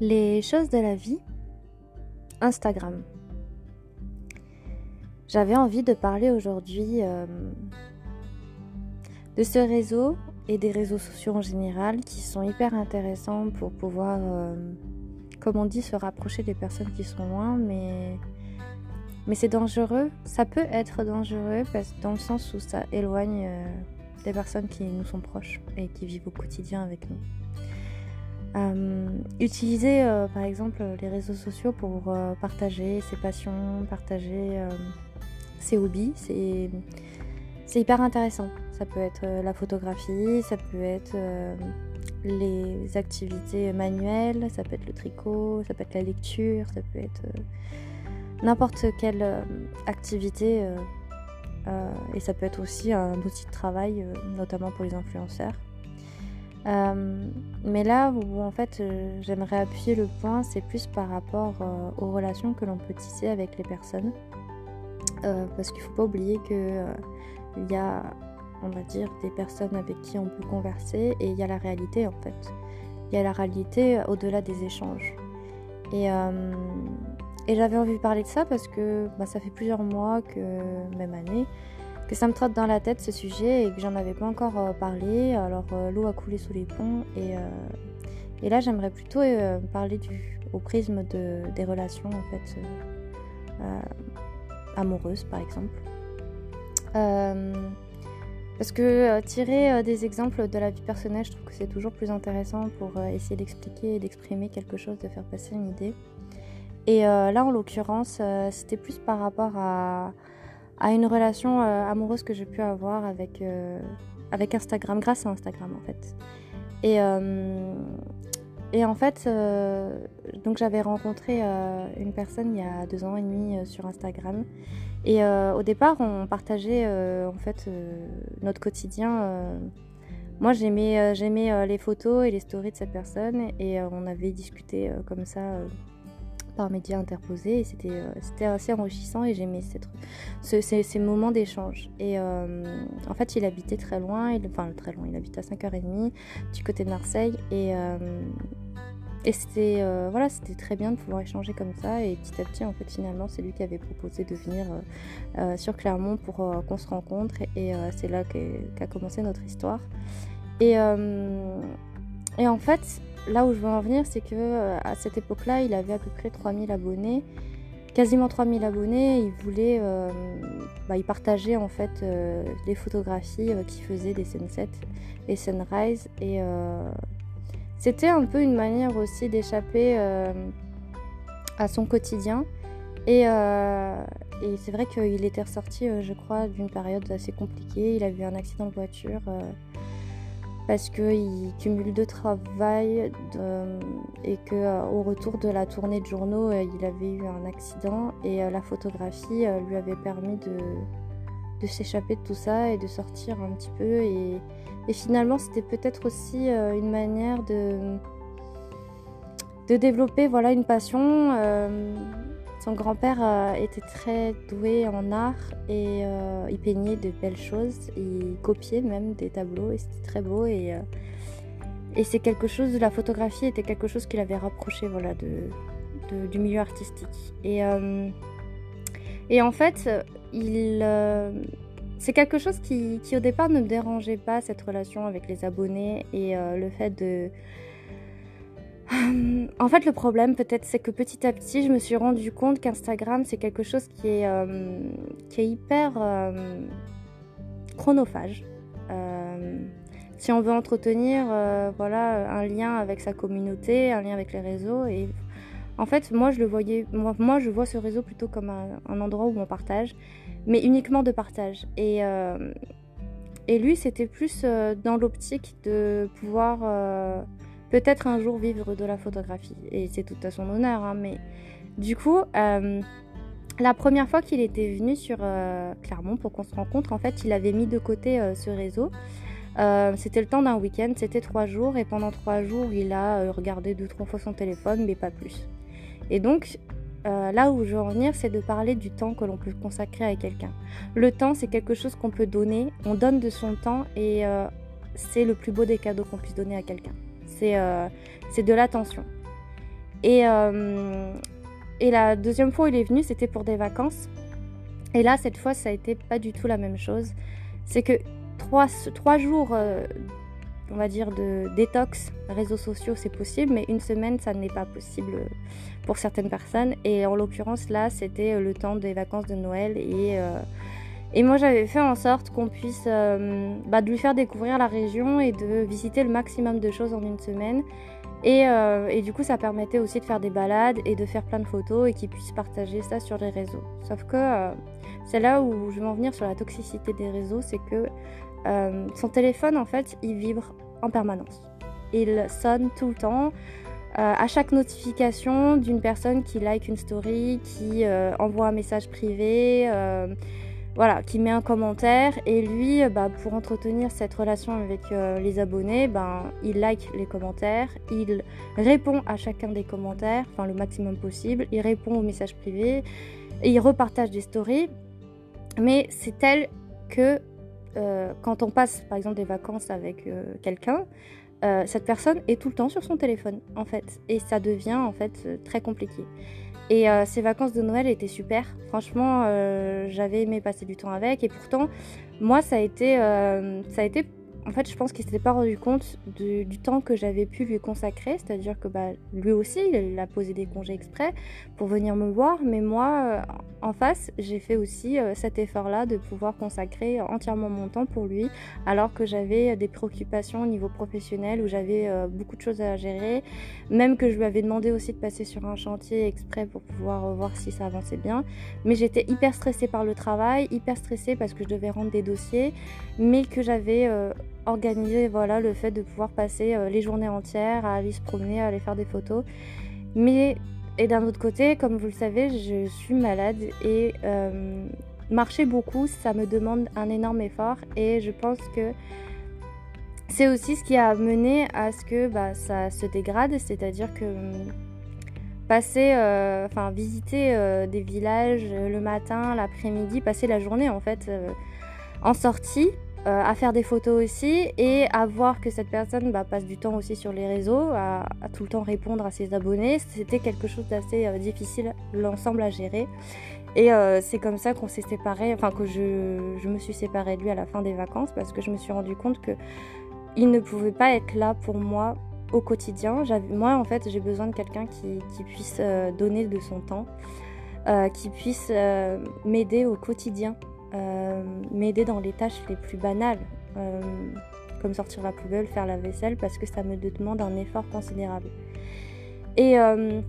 Les choses de la vie. Instagram. J'avais envie de parler aujourd'hui euh, de ce réseau et des réseaux sociaux en général qui sont hyper intéressants pour pouvoir, euh, comme on dit, se rapprocher des personnes qui sont loin, mais, mais c'est dangereux. Ça peut être dangereux parce, dans le sens où ça éloigne euh, des personnes qui nous sont proches et qui vivent au quotidien avec nous. Euh, utiliser euh, par exemple les réseaux sociaux pour euh, partager ses passions, partager ses hobbies, c'est hyper intéressant. Ça peut être la photographie, ça peut être les activités manuelles, ça peut être le tricot, ça peut être la lecture, ça peut être n'importe quelle activité et ça peut être aussi un outil de travail, notamment pour les influenceurs. Euh, mais là où en fait euh, j'aimerais appuyer le point, c'est plus par rapport euh, aux relations que l'on peut tisser avec les personnes. parce qu'il ne faut pas oublier qu'il y a, on va dire, des personnes avec qui on peut converser et il y a la réalité en fait. Il y a la réalité au-delà des échanges. Et, j'avais envie de parler de ça parce que bah, ça fait plusieurs mois que, même année, que ça me trotte dans la tête ce sujet et que j'en avais pas encore euh, parlé. Alors euh, l'eau a coulé sous les ponts et, euh, et là j'aimerais plutôt parler du, au prisme de, des relations en fait amoureuses par exemple. parce que tirer des exemples de la vie personnelle, je trouve que c'est toujours plus intéressant pour essayer d'expliquer et d'exprimer quelque chose, de faire passer une idée. Et là, en l'occurrence, c'était plus par rapport à, à une relation euh, amoureuse que j'ai pu avoir avec, euh, avec Instagram, grâce à Instagram en fait. Et, euh, et en fait, donc j'avais rencontré une personne il y a deux ans et demi sur Instagram. Et au départ, on partageait en fait notre quotidien. moi, j'aimais, j'aimais les photos et les stories de cette personne et on avait discuté comme ça par médias interposés et c'était euh, assez enrichissant et j'aimais ces, moments d'échange. Et euh, en fait, il habitait très loin, enfin très loin, il habite à 5h30 du côté de Marseille et, euh, c'était voilà, c'était très bien de pouvoir échanger comme ça et petit à petit, en fait, finalement, c'est lui qui avait proposé de venir sur Clermont pour qu'on se rencontre et, c'est là qu'a commencé notre histoire. Et en fait, là où je veux en venir, c'est que euh, à cette époque-là, il avait à peu près 3000 abonnés, quasiment 3000 abonnés. Il voulait, euh, bah, il partageait en fait euh, les photographies qu'il faisait des sunsets et sunrise. Et c'était un peu une manière aussi d'échapper à son quotidien. Et, et c'est vrai qu'il était ressorti, je crois, d'une période assez compliquée. Il a eu un accident de voiture parce qu'il cumule de travail et qu'au euh, retour de la tournée de journaux, euh, il avait eu un accident et euh, la photographie lui avait permis de, s'échapper de tout ça et de sortir un petit peu. Et, finalement, c'était peut-être aussi une manière de, de développer voilà, une passion son grand-père euh, était très doué en art et euh, il peignait de belles choses, il copiait même des tableaux et c'était très beau et, euh, c'est quelque chose, la photographie était quelque chose qu'il avait rapproché voilà, du milieu artistique. Et, et en fait, il, c'est quelque chose qui, qui, au départ ne me dérangeait pas, cette relation avec les abonnés et le fait de en fait, le problème, peut-être, c'est que petit à petit, je me suis rendu compte qu'Instagram, c'est quelque chose qui est, euh, qui est hyper euh, chronophage. Euh, si on veut entretenir voilà, un lien avec sa communauté, un lien avec les réseaux, et en fait, moi, je le voyais, moi, je vois ce réseau plutôt comme un, endroit où on partage, mais uniquement de partage. Et, et lui, c'était plus dans l'optique de pouvoir peut-être un jour vivre de la photographie. Et c'est tout à son honneur. Hein, mais du coup, euh, la première fois qu'il était venu sur euh, Clermont pour qu'on se rencontre, en fait, il avait mis de côté euh, ce réseau. c'était le temps d'un week-end, c'était trois jours, et pendant trois jours, il a regardé deux, trois fois son téléphone, mais pas plus. Et donc, là où je veux en venir, c'est de parler du temps que l'on peut consacrer à quelqu'un. Le temps, c'est quelque chose qu'on peut donner, on donne de son temps, et c'est le plus beau des cadeaux qu'on puisse donner à quelqu'un. Euh, c'est de l'attention. Et, et la deuxième fois où il est venu, c'était pour des vacances. Et là, cette fois, ça a été pas du tout la même chose. C'est que trois, trois jours on va dire, de détox réseaux sociaux, c'est possible, mais une semaine, ça n'est pas possible pour certaines personnes. Et en l'occurrence, là, c'était le temps des vacances de Noël. Et, euh, et moi, j'avais fait en sorte qu'on puisse euh, bah, de lui faire découvrir la région et de visiter le maximum de choses en une semaine. Et, euh, et, du coup, ça permettait aussi de faire des balades et de faire plein de photos et qu'il puisse partager ça sur les réseaux. Sauf que c'est là où je veux en venir sur la toxicité des réseaux, c'est que euh, son téléphone, en fait, il vibre en permanence. Il sonne tout le temps. Euh, à chaque notification d'une personne qui like une story, qui euh, envoie un message privé, voilà, qui met un commentaire. Et lui, bah, pour entretenir cette relation avec les abonnés, ben, il like les commentaires, il répond à chacun des commentaires, enfin le maximum possible, il répond aux messages privés, et il repartage des stories. Mais c'est tel que euh, quand on passe par exemple des vacances avec euh, quelqu'un, euh, cette personne est tout le temps sur son téléphone en fait et ça devient en fait très compliqué. Et ces vacances de Noël étaient super. Franchement, j'avais aimé passer du temps avec et pourtant moi ça a été ça a été en fait, je pense qu'il s'était pas rendu compte du, temps que j'avais pu lui consacrer, c'est-à-dire que bah, lui aussi, il a posé des congés exprès pour venir me voir, mais moi, euh, en face, j'ai fait aussi euh, cet effort-là de pouvoir consacrer entièrement mon temps pour lui, alors que j'avais des préoccupations au niveau professionnel où j'avais euh, beaucoup de choses à gérer, même que je lui avais demandé aussi de passer sur un chantier exprès pour pouvoir voir si ça avançait bien. Mais j'étais hyper stressée par le travail, hyper stressée parce que je devais rendre des dossiers, mais que j'avais organiser voilà, le fait de pouvoir passer euh, les journées entières à aller se promener, à aller faire des photos. Mais, et d'un autre côté, comme vous le savez, je suis malade et euh, marcher beaucoup, ça me demande un énorme effort et je pense que c'est aussi ce qui a mené à ce que bah, ça se dégrade, c'est-à-dire que passer, euh, enfin visiter des villages le matin, l'après-midi, passer la journée en fait en sortie, euh, à faire des photos aussi et à voir que cette personne bah, passe du temps aussi sur les réseaux, à, tout le temps répondre à ses abonnés. C'était quelque chose d'assez euh, difficile l'ensemble à gérer. Et euh, c'est comme ça qu'on s'est séparés, enfin que je, me suis séparée de lui à la fin des vacances parce que je me suis rendu compte que il ne pouvait pas être là pour moi au quotidien. Moi en fait j'ai besoin de quelqu'un qui, puisse donner de son temps, qui puisse m'aider au quotidien m'aider dans les tâches les plus banales, euh, comme sortir la poubelle, faire la vaisselle, parce que ça me demande un effort considérable. Et, euh,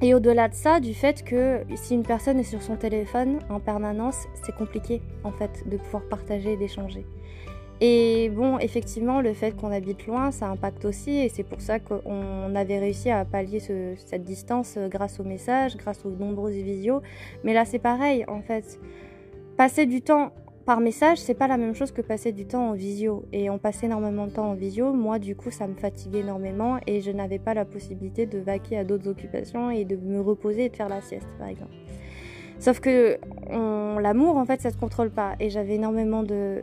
et au-delà de ça, du fait que si une personne est sur son téléphone en permanence, c'est compliqué en fait de pouvoir partager et d'échanger. Et bon, effectivement, le fait qu'on habite loin, ça impacte aussi, et c'est pour ça qu'on avait réussi à pallier cette distance grâce aux messages, grâce aux nombreuses visios. Mais là, c'est pareil, en fait passer du temps par message, c'est pas la même chose que passer du temps en visio. Et on passait énormément de temps en visio. Moi, du coup, ça me fatiguait énormément et je n'avais pas la possibilité de vaquer à d'autres occupations et de me reposer et de faire la sieste, par exemple. Sauf que l'amour, en fait, ça se contrôle pas. Et j'avais énormément de,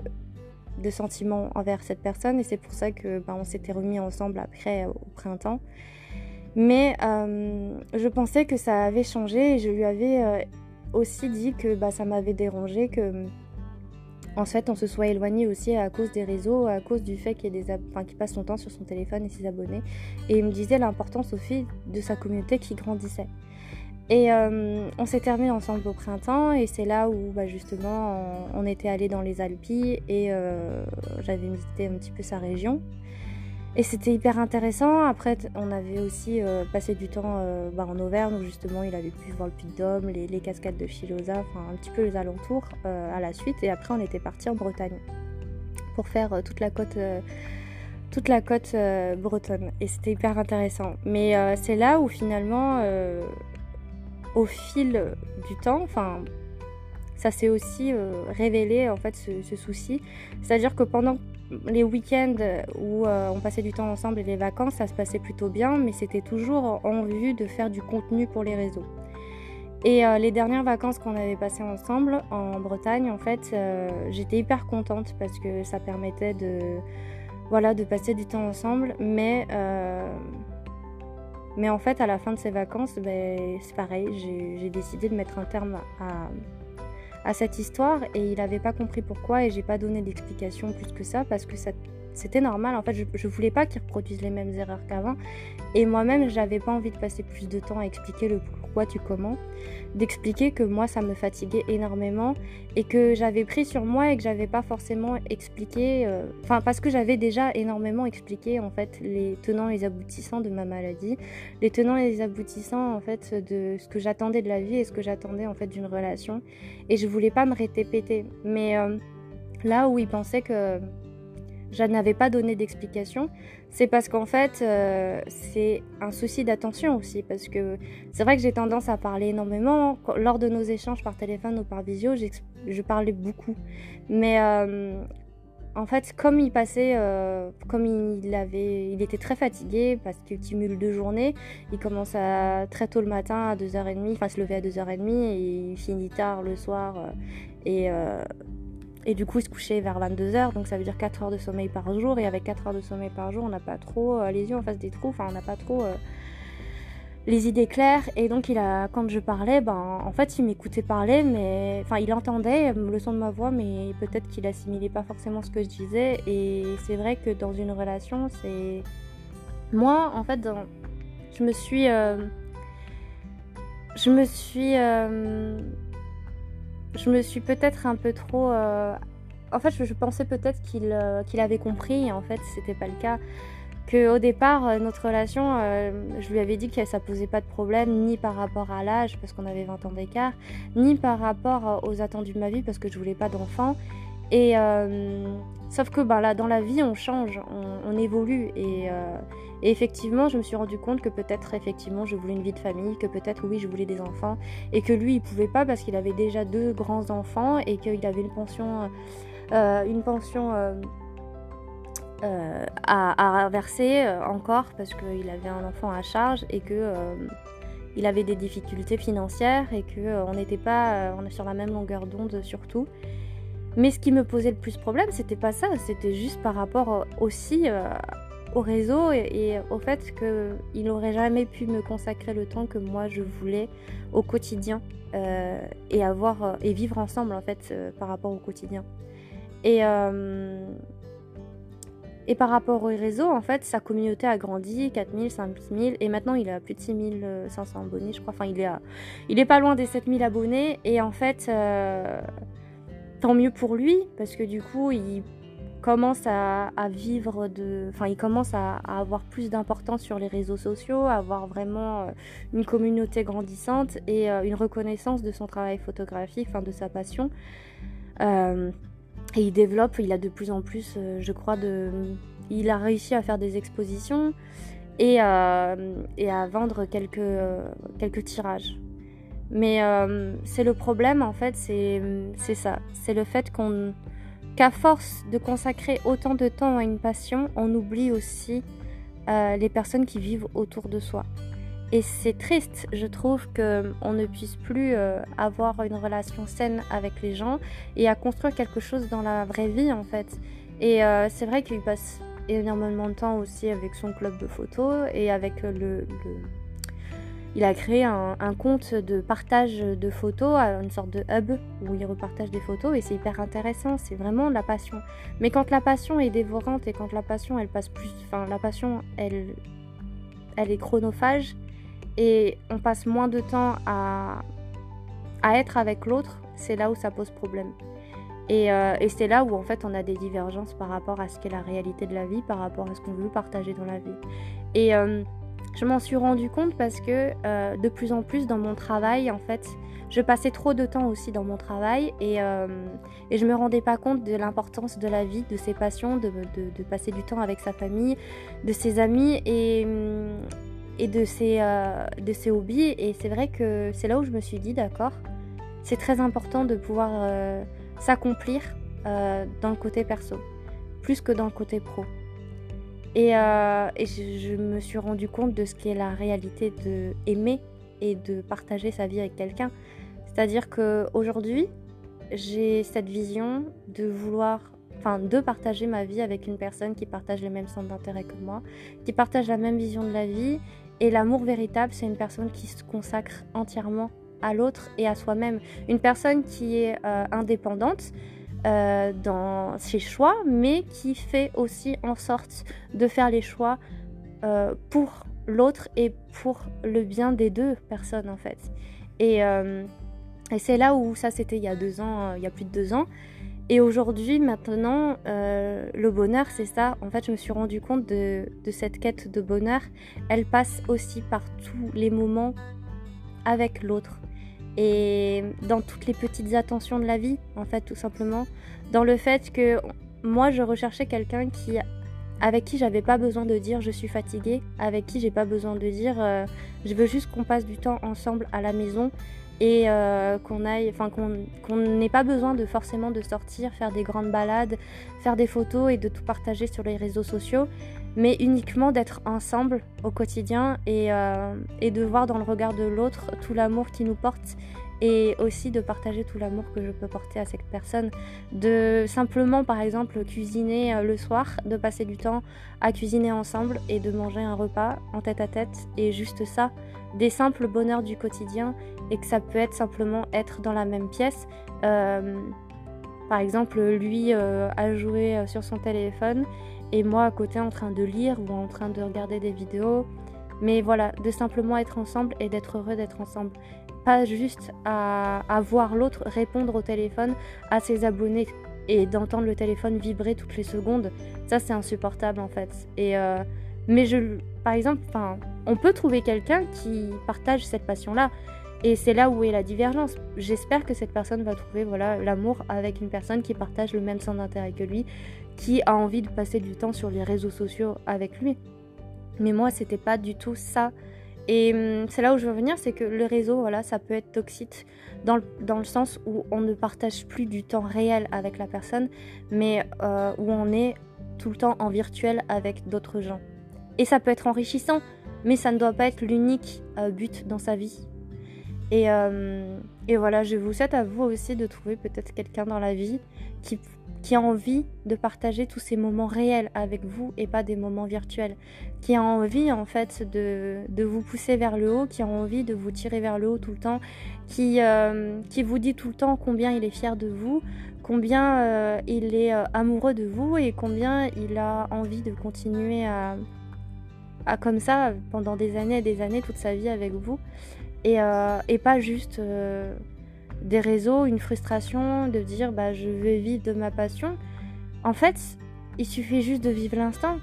sentiments envers cette personne et c'est pour ça que bah, on s'était remis ensemble après au printemps. Mais euh, je pensais que ça avait changé et je lui avais euh, aussi dit que bah, ça m'avait dérangé que en fait on se soit éloigné aussi à cause des réseaux, à cause du fait qu'il qu passe son temps sur son téléphone et ses abonnés. Et il me disait l'importance aussi de sa communauté qui grandissait. Et euh, on s'est terminé ensemble au printemps et c'est là où bah, justement on, était allé dans les Alpes et euh, j'avais visité un petit peu sa région. Et c'était hyper intéressant. Après, on avait aussi euh, passé du temps euh, bah, en Auvergne où justement il avait pu voir le Puy de Dôme, les, cascades de Chilosa, enfin un petit peu les alentours euh, à la suite. Et après, on était parti en Bretagne pour faire toute la côte, toute la côte bretonne. Et c'était hyper intéressant. Mais c'est là où finalement, au fil du temps, enfin ça s'est aussi révélé en fait ce, ce souci. C'est-à-dire que pendant les week-ends où euh, on passait du temps ensemble et les vacances, ça se passait plutôt bien, mais c'était toujours en vue de faire du contenu pour les réseaux. Et euh, les dernières vacances qu'on avait passées ensemble en Bretagne, en fait, euh, j'étais hyper contente parce que ça permettait de, voilà, de passer du temps ensemble, mais, Mais en fait, à la fin de ces vacances, ben, c'est pareil, j'ai décidé de mettre un terme à, à cette histoire et il n'avait pas compris pourquoi et j'ai pas donné d'explication plus que ça parce que c'était normal. En fait, je, voulais pas qu'ils reproduisent les mêmes erreurs qu'avant. Et moi-même, j'avais pas envie de passer plus de temps à expliquer le pourquoi tu comment. D'expliquer que moi, ça me fatiguait énormément et que j'avais pris sur moi et que j'avais pas forcément expliqué. Euh, enfin, parce que j'avais déjà énormément expliqué en fait les tenants et les aboutissants de ma maladie, les tenants et les aboutissants en fait de ce que j'attendais de la vie et ce que j'attendais en fait d'une relation. Et je voulais pas me répéter. Mais euh, là où il pensait que je n'avais pas donné d'explication, c'est parce qu'en fait, euh, c'est un souci d'attention aussi. Parce que c'est vrai que j'ai tendance à parler énormément. Lors de nos échanges par téléphone ou par visio, je parlais beaucoup. Mais euh, en fait, comme il passait, euh, comme il, avait, il était très fatigué parce qu'il cumule deux journées, il commence très tôt le matin à 2h30, enfin se lever à 2h30 et il finit tard le soir. et et du coup, il se couchait vers 22h, donc ça veut dire 4 heures de sommeil par jour. Et avec 4 heures de sommeil par jour, on n'a pas trop euh, les yeux en face des trous, enfin, on n'a pas trop euh, les idées claires. Et donc, il a, quand je parlais, ben, en fait, il m'écoutait parler, mais enfin, il entendait le son de ma voix, mais peut-être qu'il assimilait pas forcément ce que je disais. Et c'est vrai que dans une relation, c'est. Moi, en fait, je me suis. Euh, je me suis je me suis peut-être un peu trop. Euh, en fait, je, pensais peut-être qu'il euh, qu'il avait compris, et en fait, c'était pas le cas. Que au départ, euh, notre relation, je lui avais dit que ça posait pas de problème, ni par rapport à l'âge, parce qu'on avait 20 ans d'écart, ni par rapport aux attendus de ma vie, parce que je voulais pas d'enfant. Et sauf que ben, là, dans la vie, on change, on, évolue, et et effectivement, je me suis rendu compte que peut-être effectivement je voulais une vie de famille, que peut-être oui je voulais des enfants, et que lui il pouvait pas parce qu'il avait déjà deux grands enfants et qu'il avait une pension, euh, une pension euh, euh, à, verser encore parce qu'il avait un enfant à charge et que il avait des difficultés financières et que on n'était pas on est sur la même longueur d'onde surtout. Mais ce qui me posait le plus problème, c'était pas ça, c'était juste par rapport aussi au réseau et, au fait qu'il n'aurait jamais pu me consacrer le temps que moi je voulais au quotidien euh, et avoir euh, et vivre ensemble en fait euh, par rapport au quotidien. Et, et par rapport au réseau, en fait, sa communauté a grandi, 4000, 5000, et maintenant il a plus de 6500 abonnés, je crois. Enfin, il est, il est pas loin des 7000 abonnés, et en fait, tant mieux pour lui, parce que du coup, il commence à, vivre de. Enfin, il commence à, avoir plus d'importance sur les réseaux sociaux, à avoir vraiment euh, une communauté grandissante et euh, une reconnaissance de son travail photographique, enfin de sa passion. Euh, et il développe, il a de plus en plus, je crois, de. Il a réussi à faire des expositions et, et à vendre quelques, quelques tirages. Mais c'est le problème en fait, c'est ça. C'est le fait qu'on qu'à force de consacrer autant de temps à une passion, on oublie aussi euh, les personnes qui vivent autour de soi. Et c'est triste, je trouve, qu'on ne puisse plus euh, avoir une relation saine avec les gens et à construire quelque chose dans la vraie vie, en fait. Et euh, c'est vrai qu'il passe énormément de temps aussi avec son club de photos et avec le il a créé un, compte de partage de photos, une sorte de hub où il repartage des photos et c'est hyper intéressant, c'est vraiment la passion. Mais quand la passion est dévorante et quand la passion elle passe plus, enfin la passion elle, elle est chronophage et on passe moins de temps à, à être avec l'autre, c'est là où ça pose problème. Et, euh, et c'est là où en fait on a des divergences par rapport à ce qu'est la réalité de la vie, par rapport à ce qu'on veut partager dans la vie. Euh, je m'en suis rendu compte parce que euh, de plus en plus dans mon travail, en fait, je passais trop de temps aussi dans mon travail et, euh, et je me rendais pas compte de l'importance de la vie, de ses passions, de, passer du temps avec sa famille, de ses amis et, de, ses, euh, de ses hobbies. Et c'est vrai que c'est là où je me suis dit, d'accord, c'est très important de pouvoir s'accomplir dans le côté perso, plus que dans le côté pro. Et, euh, je, me suis rendu compte de ce qu'est la réalité de aimer et de partager sa vie avec quelqu'un. C'est-à-dire qu'aujourd'hui, j'ai cette vision de vouloir enfin de partager ma vie avec une personne qui partage les mêmes centres d'intérêt que moi, qui partage la même vision de la vie. Et l'amour véritable, c'est une personne qui se consacre entièrement à l'autre et à soi-même. Une personne qui est euh, indépendante euh, dans ses choix, mais qui fait aussi en sorte de faire les choix euh, pour l'autre et pour le bien des deux personnes en fait. Et, et c'est là où ça c'était il y a deux ans, il y a plus de deux ans. Et aujourd'hui, maintenant, le bonheur, c'est ça. En fait, je me suis rendu compte de, cette quête de bonheur. Elle passe aussi par tous les moments avec l'autre et dans toutes les petites attentions de la vie, en fait, tout simplement. Dans le fait que moi, je recherchais quelqu'un qui, avec qui j'avais pas besoin de dire je suis fatiguée, avec qui j'ai pas besoin de dire euh, je veux juste qu'on passe du temps ensemble à la maison et euh, qu'on aille, enfin qu'on n'ait pas besoin de forcément de sortir, faire des grandes balades, faire des photos et de tout partager sur les réseaux sociaux, mais uniquement d'être ensemble au quotidien et, euh, et, de voir dans le regard de l'autre tout l'amour qui nous porte et aussi de partager tout l'amour que je peux porter à cette personne. De simplement, par exemple, cuisiner euh, le soir, de passer du temps à cuisiner ensemble et de manger un repas en tête à tête et juste ça, des simples bonheurs du quotidien et que ça peut être simplement être dans la même pièce. Euh, par exemple, lui a joué sur son téléphone et moi à côté en train de lire ou en train de regarder des vidéos. Mais voilà, de simplement être ensemble et d'être heureux d'être ensemble. Pas juste à, voir l'autre répondre au téléphone à ses abonnés et d'entendre le téléphone vibrer toutes les secondes. Ça, c'est insupportable en fait. Et euh, mais je, par exemple, on peut trouver quelqu'un qui partage cette passion-là. Et c'est là où est la divergence. J'espère que cette personne va trouver voilà l'amour avec une personne qui partage le même centre d'intérêt que lui, qui a envie de passer du temps sur les réseaux sociaux avec lui. Mais moi, c'était pas du tout ça. Et hum, c'est là où je veux venir, c'est que le réseau, voilà, ça peut être toxique dans le, dans le, sens où on ne partage plus du temps réel avec la personne, mais euh, où on est tout le temps en virtuel avec d'autres gens. Et ça peut être enrichissant, mais ça ne doit pas être l'unique euh, but dans sa vie. Et, euh, et, voilà, je vous souhaite à vous aussi de trouver peut-être quelqu'un dans la vie qui qui a envie de partager tous ces moments réels avec vous et pas des moments virtuels, qui a envie en fait de, de vous pousser vers le haut, qui a envie de vous tirer vers le haut tout le temps, qui, euh, qui vous dit tout le temps combien il est fier de vous, combien euh, il est euh, amoureux de vous et combien il a envie de continuer à, à comme ça pendant des années et des années, toute sa vie avec vous, et, et pas juste des réseaux, une frustration de dire bah je veux vivre de ma passion. En fait, il suffit juste de vivre l'instant.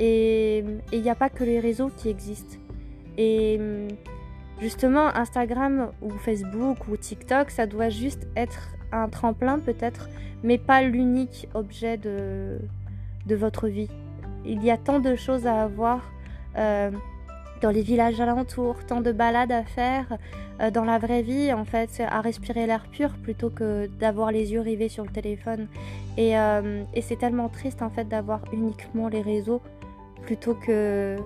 Et il n'y a pas que les réseaux qui existent. Et justement, Instagram ou Facebook ou TikTok, ça doit juste être un tremplin peut-être, mais pas l'unique objet de, de votre vie. Il y a tant de choses à avoir. Euh, dans les villages alentours, tant de balades à faire euh, dans la vraie vie, en fait, à respirer l'air pur plutôt que d'avoir les yeux rivés sur le téléphone. Et, euh, c'est tellement triste, en fait, d'avoir uniquement les réseaux plutôt que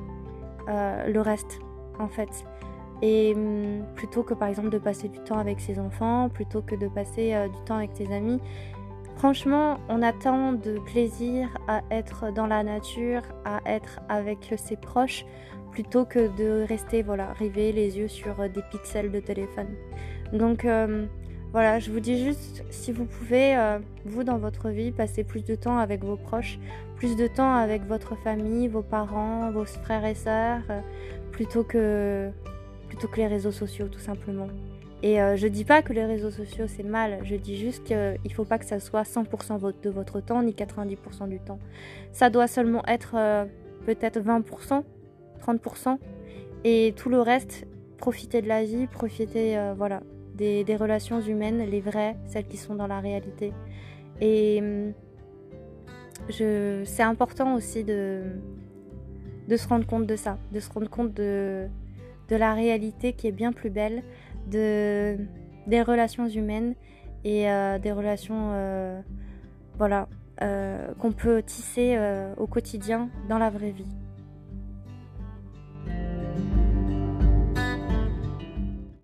euh, le reste, en fait. Et plutôt que, par exemple, de passer du temps avec ses enfants, plutôt que de passer du temps avec ses amis. Franchement, on a tant de plaisir à être dans la nature, à être avec ses proches, plutôt que de rester voilà river les yeux sur euh, des pixels de téléphone. Donc euh, voilà, je vous dis juste si vous pouvez euh, vous dans votre vie passer plus de temps avec vos proches, plus de temps avec votre famille, vos parents, vos frères et sœurs, plutôt que plutôt que les réseaux sociaux tout simplement. Et je dis pas que les réseaux sociaux c'est mal, je dis juste qu'il faut pas que ça soit 100% de votre temps ni 90% du temps. Ça doit seulement être peut-être 20% 30%. Et tout le reste, profiter de la vie, profiter euh, voilà, des, relations humaines, les vraies, celles qui sont dans la réalité. Et hum, c'est important aussi de, de se rendre compte de ça, de se rendre compte de, de la réalité qui est bien plus belle, de, des relations humaines et euh, des relations euh, voilà, qu'on peut tisser au quotidien dans la vraie vie.